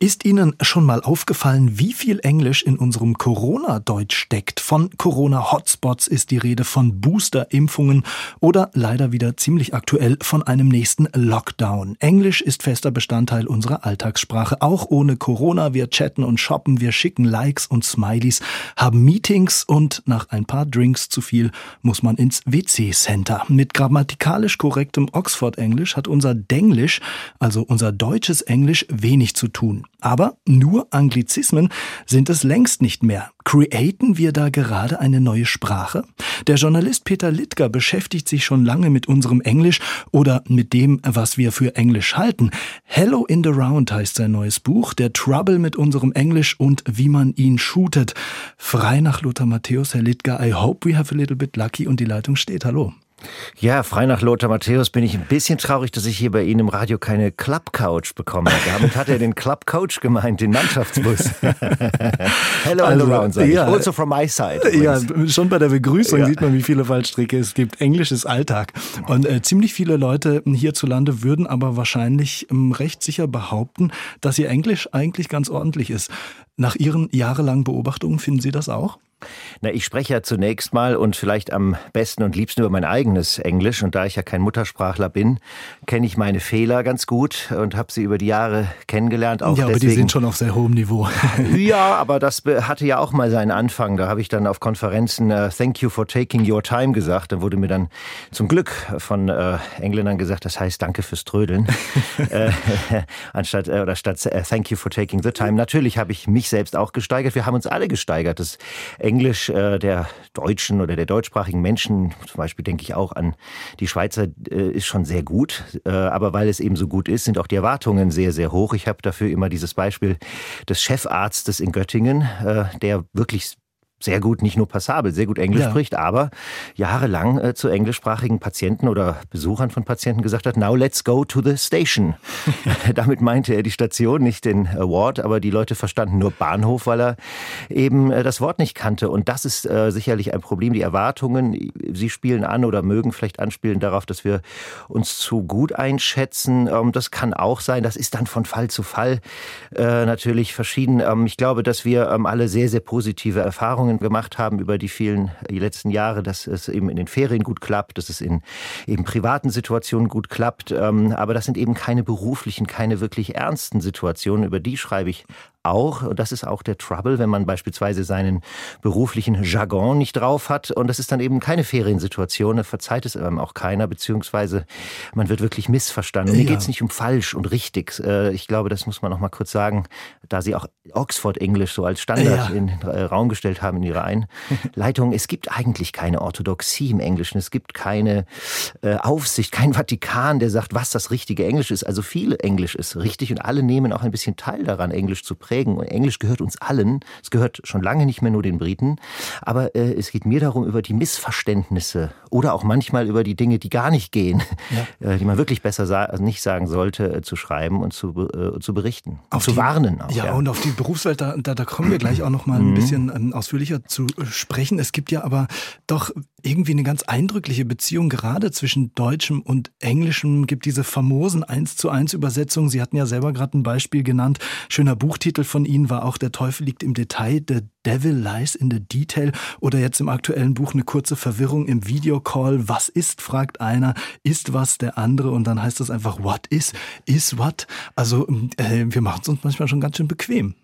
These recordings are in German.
ist Ihnen schon mal aufgefallen, wie viel Englisch in unserem Corona-Deutsch steckt? Von Corona-Hotspots ist die Rede, von Booster-Impfungen oder leider wieder ziemlich aktuell von einem nächsten Lockdown. Englisch ist fester Bestandteil unserer Alltagssprache. Auch ohne Corona. Wir chatten und shoppen, wir schicken Likes und Smileys, haben Meetings und nach ein paar Drinks zu viel muss man ins WC-Center. Mit grammatikalisch korrektem Oxford-Englisch hat unser Denglisch, also unser deutsches Englisch, wenig zu tun. Aber nur Anglizismen sind es längst nicht mehr. Createn wir da gerade eine neue Sprache? Der Journalist Peter Littger beschäftigt sich schon lange mit unserem Englisch oder mit dem, was wir für Englisch halten. Hello in the Round heißt sein neues Buch, der Trouble mit unserem Englisch und wie man ihn shootet. Frei nach Lothar Matthäus, Herr Littger, I hope we have a little bit lucky und die Leitung steht. Hallo. Ja, frei nach Lothar Matthäus bin ich ein bisschen traurig, dass ich hier bei Ihnen im Radio keine Club Couch bekomme. Damit hat er den Club Coach gemeint, den Mannschaftsbus. Hello also, all around, ja, Also from my side. Ja, schon bei der Begrüßung ja. sieht man, wie viele Fallstricke es gibt. Englisch ist Alltag. Und äh, ziemlich viele Leute hierzulande würden aber wahrscheinlich ähm, recht sicher behaupten, dass ihr Englisch eigentlich ganz ordentlich ist. Nach Ihren jahrelangen Beobachtungen finden Sie das auch? Na, ich spreche ja zunächst mal und vielleicht am besten und liebsten über mein eigenes Englisch. Und da ich ja kein Muttersprachler bin, kenne ich meine Fehler ganz gut und habe sie über die Jahre kennengelernt. Auch ja, aber deswegen. die sind schon auf sehr hohem Niveau. ja, aber das hatte ja auch mal seinen Anfang. Da habe ich dann auf Konferenzen uh, Thank you for taking your time gesagt. Da wurde mir dann zum Glück von äh, Engländern gesagt, das heißt Danke fürs Trödeln. äh, anstatt oder statt äh, Thank you for taking the time. Natürlich habe ich mich selbst auch gesteigert. Wir haben uns alle gesteigert. Das Englisch äh, der Deutschen oder der deutschsprachigen Menschen, zum Beispiel denke ich auch an die Schweizer, äh, ist schon sehr gut. Äh, aber weil es eben so gut ist, sind auch die Erwartungen sehr, sehr hoch. Ich habe dafür immer dieses Beispiel des Chefarztes in Göttingen, äh, der wirklich sehr gut, nicht nur passabel, sehr gut Englisch ja. spricht, aber jahrelang äh, zu englischsprachigen Patienten oder Besuchern von Patienten gesagt hat, now let's go to the station. Damit meinte er die Station, nicht den Award, aber die Leute verstanden nur Bahnhof, weil er eben äh, das Wort nicht kannte. Und das ist äh, sicherlich ein Problem. Die Erwartungen, sie spielen an oder mögen vielleicht anspielen darauf, dass wir uns zu gut einschätzen. Ähm, das kann auch sein. Das ist dann von Fall zu Fall äh, natürlich verschieden. Ähm, ich glaube, dass wir ähm, alle sehr, sehr positive Erfahrungen Erfahrungen gemacht haben über die vielen die letzten Jahre, dass es eben in den Ferien gut klappt, dass es in eben privaten Situationen gut klappt. Ähm, aber das sind eben keine beruflichen, keine wirklich ernsten Situationen. Über die schreibe ich auch, und das ist auch der Trouble, wenn man beispielsweise seinen beruflichen Jargon nicht drauf hat und das ist dann eben keine Feriensituation, da verzeiht es einem auch keiner, beziehungsweise man wird wirklich missverstanden. Ja. Mir geht es nicht um falsch und richtig. Äh, ich glaube, das muss man noch mal kurz sagen, da Sie auch Oxford English so als Standard ja. in den Raum gestellt haben in Ihrer Einleitung. Es gibt eigentlich keine Orthodoxie im Englischen. Es gibt keine äh, Aufsicht, kein Vatikan, der sagt, was das richtige Englisch ist. Also viel Englisch ist richtig und alle nehmen auch ein bisschen teil daran, Englisch zu prägen prägen. Und Englisch gehört uns allen. Es gehört schon lange nicht mehr nur den Briten. Aber äh, es geht mir darum, über die Missverständnisse oder auch manchmal über die Dinge, die gar nicht gehen, ja. äh, die man wirklich besser sa also nicht sagen sollte, äh, zu schreiben und zu, äh, zu berichten. Auf zu die, warnen auch. Ja, ja, und auf die Berufswelt, da, da, da kommen wir gleich auch noch mal ein mhm. bisschen ähm, ausführlicher zu sprechen. Es gibt ja aber doch irgendwie eine ganz eindrückliche Beziehung gerade zwischen Deutschem und Englischem. Gibt diese famosen 1 zu 1 Übersetzungen. Sie hatten ja selber gerade ein Beispiel genannt. Schöner Buchtitel von Ihnen war auch Der Teufel liegt im Detail. The Devil lies in the detail. Oder jetzt im aktuellen Buch eine kurze Verwirrung im Videocall. Was ist, fragt einer. Ist was der andere? Und dann heißt das einfach, what is, is what? Also, äh, wir machen es uns manchmal schon ganz schön bequem.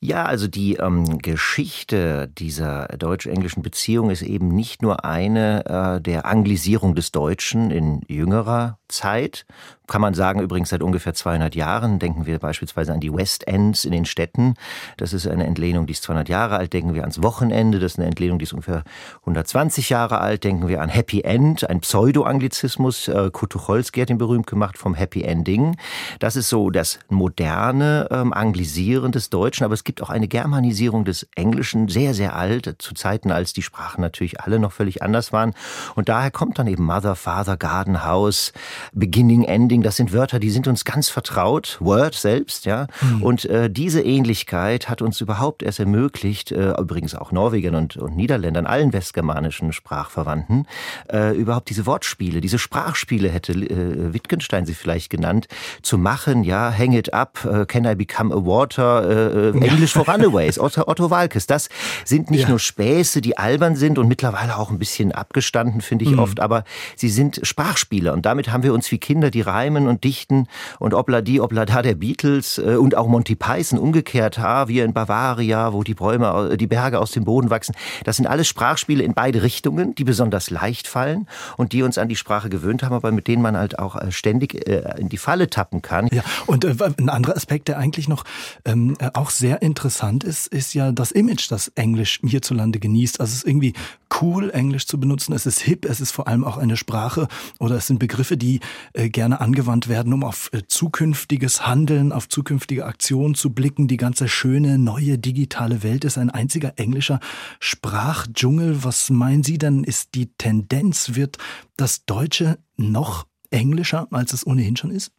Ja, also die ähm, Geschichte dieser deutsch-englischen Beziehung ist eben nicht nur eine äh, der Anglisierung des Deutschen in jüngerer Zeit, kann man sagen, übrigens seit ungefähr 200 Jahren. Denken wir beispielsweise an die West Ends in den Städten. Das ist eine Entlehnung, die ist 200 Jahre alt. Denken wir ans Wochenende. Das ist eine Entlehnung, die ist ungefähr 120 Jahre alt. Denken wir an Happy End, ein Pseudo-Anglizismus. Äh, Kurt hat ihn berühmt gemacht vom Happy Ending. Das ist so das moderne ähm, Anglisieren des Deutschen. Aber es gibt auch eine Germanisierung des Englischen, sehr, sehr alt, zu Zeiten, als die Sprachen natürlich alle noch völlig anders waren. Und daher kommt dann eben Mother, Father, Garden, House, Beginning, Ending, das sind Wörter, die sind uns ganz vertraut. Word selbst, ja. Mhm. Und äh, diese Ähnlichkeit hat uns überhaupt erst ermöglicht, äh, übrigens auch Norwegern und, und Niederländern, allen westgermanischen Sprachverwandten, äh, überhaupt diese Wortspiele, diese Sprachspiele hätte äh, Wittgenstein sie vielleicht genannt, zu machen, ja, hang it up, uh, can I become a water, äh, English for Runaways, Otto, Otto Walkes. Das sind nicht ja. nur Späße, die albern sind und mittlerweile auch ein bisschen abgestanden, finde ich mhm. oft, aber sie sind Sprachspiele und damit haben wir uns wie Kinder, die reimen und dichten und obla die, obla da der Beatles äh, und auch Monty Python umgekehrt, wir in Bavaria, wo die Bäume, die Berge aus dem Boden wachsen. Das sind alles Sprachspiele in beide Richtungen, die besonders leicht fallen und die uns an die Sprache gewöhnt haben, aber mit denen man halt auch äh, ständig äh, in die Falle tappen kann. Ja, und äh, ein anderer Aspekt, der eigentlich noch ähm, auch sehr interessant ist, ist ja das Image, das Englisch hierzulande genießt. Also es ist irgendwie cool, Englisch zu benutzen. Es ist hip, es ist vor allem auch eine Sprache oder es sind Begriffe, die äh, gerne angewandt werden, um auf äh, zukünftiges Handeln, auf zukünftige Aktionen zu blicken. Die ganze schöne, neue digitale Welt ist ein einziger englischer Sprachdschungel. Was meinen Sie denn, ist die Tendenz? Wird das Deutsche noch englischer, als es ohnehin schon ist?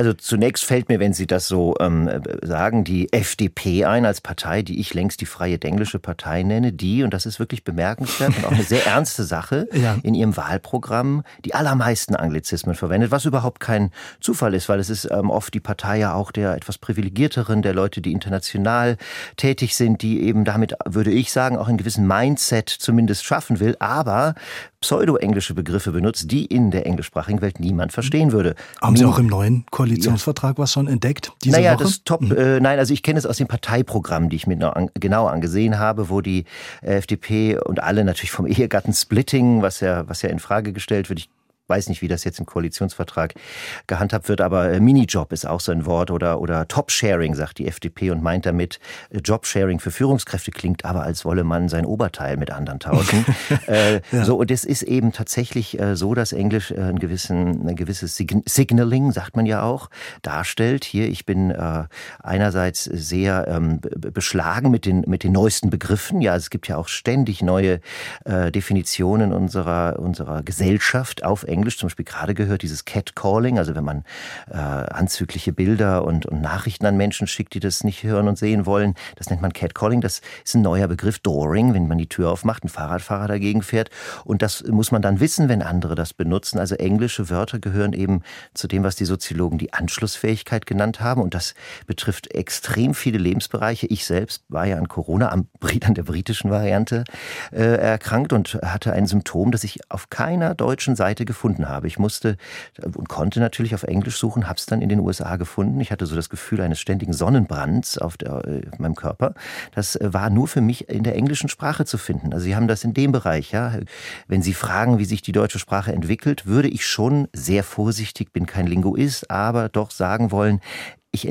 Also zunächst fällt mir, wenn Sie das so ähm, sagen, die FDP ein als Partei, die ich längst die Freie Denglische Partei nenne, die, und das ist wirklich bemerkenswert und auch eine sehr ernste Sache, ja. in ihrem Wahlprogramm die allermeisten Anglizismen verwendet, was überhaupt kein Zufall ist, weil es ist ähm, oft die Partei ja auch der etwas privilegierteren, der Leute, die international tätig sind, die eben damit, würde ich sagen, auch einen gewissen Mindset zumindest schaffen will, aber pseudo-englische Begriffe benutzt, die in der englischsprachigen Welt niemand verstehen würde. Haben Sie auch im neuen Koalitionsvertrag ja. was schon entdeckt? Diese naja, Woche? das Top, mhm. äh, nein, also ich kenne es aus den Parteiprogrammen, die ich mir noch an, genau angesehen habe, wo die FDP und alle natürlich vom Ehegattensplitting, was ja, was ja in Frage gestellt wird, ich weiß nicht, wie das jetzt im Koalitionsvertrag gehandhabt wird, aber äh, Minijob ist auch so ein Wort oder, oder Top-Sharing, sagt die FDP und meint damit, äh, Job-Sharing für Führungskräfte klingt aber, als wolle man sein Oberteil mit anderen tauschen. äh, ja. So, und es ist eben tatsächlich äh, so, dass Englisch äh, ein, gewissen, ein gewisses Sign Signaling, sagt man ja auch, darstellt. Hier, ich bin äh, einerseits sehr ähm, beschlagen mit den, mit den neuesten Begriffen. Ja, es gibt ja auch ständig neue Definitionen unserer, unserer Gesellschaft auf Englisch. Englisch zum Beispiel gerade gehört, dieses Catcalling, also wenn man äh, anzügliche Bilder und, und Nachrichten an Menschen schickt, die das nicht hören und sehen wollen, das nennt man Catcalling. Das ist ein neuer Begriff, Dooring, wenn man die Tür aufmacht, ein Fahrradfahrer dagegen fährt. Und das muss man dann wissen, wenn andere das benutzen. Also englische Wörter gehören eben zu dem, was die Soziologen die Anschlussfähigkeit genannt haben. Und das betrifft extrem viele Lebensbereiche. Ich selbst war ja an Corona, an der britischen Variante, äh, erkrankt und hatte ein Symptom, das ich auf keiner deutschen Seite gefunden gefunden habe. Ich musste und konnte natürlich auf Englisch suchen, habe es dann in den USA gefunden. Ich hatte so das Gefühl eines ständigen Sonnenbrands auf, der, äh, auf meinem Körper. Das äh, war nur für mich in der englischen Sprache zu finden. Also Sie haben das in dem Bereich, ja. Wenn Sie fragen, wie sich die deutsche Sprache entwickelt, würde ich schon sehr vorsichtig, bin kein Linguist, aber doch sagen wollen, ich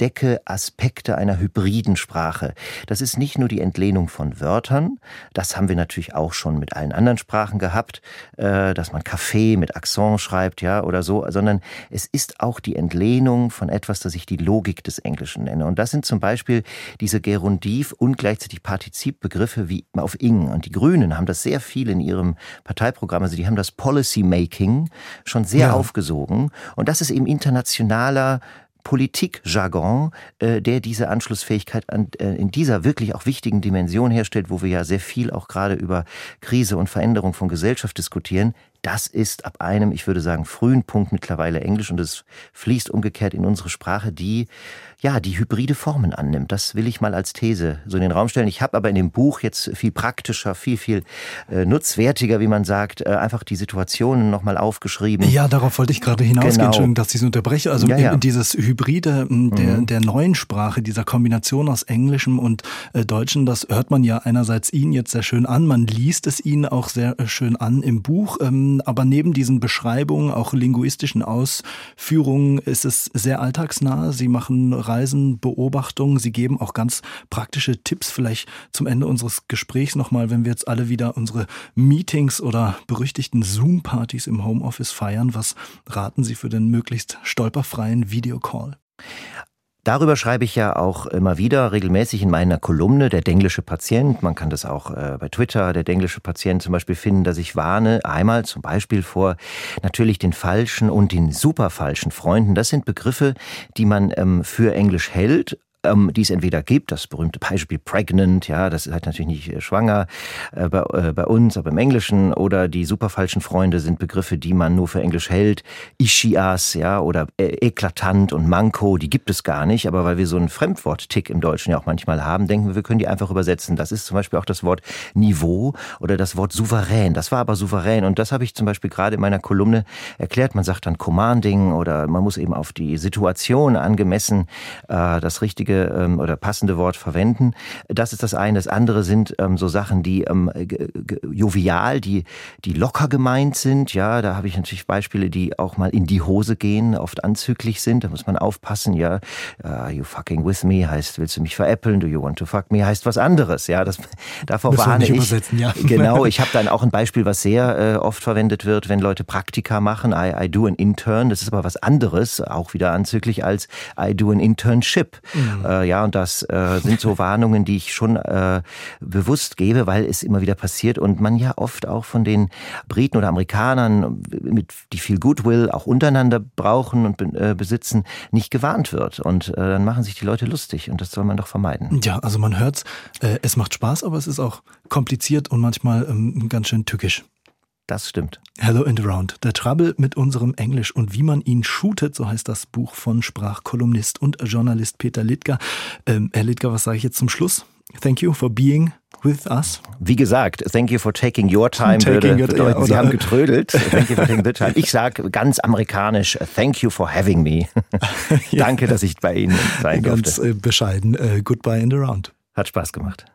decke Aspekte einer hybriden Sprache. Das ist nicht nur die Entlehnung von Wörtern, das haben wir natürlich auch schon mit allen anderen Sprachen gehabt, äh, dass man Kaffee mit Akzent schreibt, ja, oder so, sondern es ist auch die Entlehnung von etwas, das ich die Logik des Englischen nenne. Und das sind zum Beispiel diese Gerundiv und gleichzeitig Partizipbegriffe wie auf ing. Und die Grünen haben das sehr viel in ihrem Parteiprogramm, also die haben das Policy Making schon sehr ja. aufgesogen. Und das ist eben internationaler Politikjargon, äh, der diese Anschlussfähigkeit an, äh, in dieser wirklich auch wichtigen Dimension herstellt, wo wir ja sehr viel auch gerade über Krise und Veränderung von Gesellschaft diskutieren, das ist ab einem, ich würde sagen, frühen Punkt mittlerweile Englisch und es fließt umgekehrt in unsere Sprache, die ja, die hybride Formen annimmt. Das will ich mal als These so in den Raum stellen. Ich habe aber in dem Buch jetzt viel praktischer, viel, viel äh, nutzwertiger, wie man sagt, äh, einfach die Situationen nochmal aufgeschrieben. Ja, darauf wollte ich gerade hinausgehen, genau. Entschuldigung, dass ich es unterbreche. Also ja, ja. dieses Hybride der, mhm. der neuen Sprache, dieser Kombination aus Englischem und äh, Deutschen, das hört man ja einerseits Ihnen jetzt sehr schön an, man liest es Ihnen auch sehr äh, schön an im Buch, ähm, aber neben diesen Beschreibungen, auch linguistischen Ausführungen, ist es sehr alltagsnah. Sie machen Reisen, Beobachtungen. Sie geben auch ganz praktische Tipps vielleicht zum Ende unseres Gesprächs nochmal, wenn wir jetzt alle wieder unsere Meetings oder berüchtigten Zoom-Partys im Homeoffice feiern. Was raten Sie für den möglichst stolperfreien Videocall? Darüber schreibe ich ja auch immer wieder regelmäßig in meiner Kolumne Der denglische Patient. Man kann das auch äh, bei Twitter, der denglische Patient zum Beispiel finden, dass ich warne einmal zum Beispiel vor natürlich den falschen und den super falschen Freunden. Das sind Begriffe, die man ähm, für Englisch hält, ähm, die es entweder gibt, das berühmte Beispiel pregnant, ja, das ist halt natürlich nicht äh, schwanger äh, bei, äh, bei uns, aber im Englischen, oder die super falschen Freunde sind Begriffe, die man nur für Englisch hält, Ischias, ja, oder äh, eklatant und Manko, die gibt es gar nicht, aber weil wir so einen Fremdwort-Tick im Deutschen ja auch manchmal haben, denken wir, wir können die einfach übersetzen. Das ist zum Beispiel auch das Wort Niveau oder das Wort souverän. Das war aber souverän und das habe ich zum Beispiel gerade in meiner Kolumne erklärt. Man sagt dann commanding oder man muss eben auf die Situation angemessen äh, das richtige richtige ähm, oder passende Wort verwenden. Das ist das eine. Das andere sind ähm, so Sachen, die ähm, jovial, die, die locker gemeint sind. Ja, da habe ich natürlich Beispiele, die auch mal in die Hose gehen, oft anzüglich sind. Da muss man aufpassen. Ja, uh, you fucking with me heißt, willst du mich veräppeln? Do you want to fuck me heißt was anderes. Ja, das davor Müssen warne ich. Ja. Genau. Ich habe dann auch ein Beispiel, was sehr äh, oft verwendet wird, wenn Leute Praktika machen. I, I do an intern. Das ist aber was anderes, auch wieder anzüglich als I do an internship. Mhm. Äh, ja, und das äh, sind so Warnungen, die ich schon äh, bewusst gebe, weil es immer wieder passiert und man ja oft auch von den Briten oder Amerikanern, mit, die viel Goodwill auch untereinander brauchen und äh, besitzen, nicht gewarnt wird. Und äh, dann machen sich die Leute lustig und das soll man doch vermeiden. Ja, also man hört's, äh, es macht Spaß, aber es ist auch kompliziert und manchmal ähm, ganz schön tückisch. Das stimmt. Hello and Around. Der Trouble mit unserem Englisch und wie man ihn shootet, so heißt das Buch von Sprachkolumnist und Journalist Peter Littger. Ähm, Herr Littger, was sage ich jetzt zum Schluss? Thank you for being with us. Wie gesagt, thank you for taking your time. Taking würde bedeuten, ja, Sie haben getrödelt. thank you for taking the time. Ich sage ganz amerikanisch, thank you for having me. Danke, dass ich bei Ihnen sein durfte. Ganz äh, bescheiden. Uh, goodbye and around. Hat Spaß gemacht.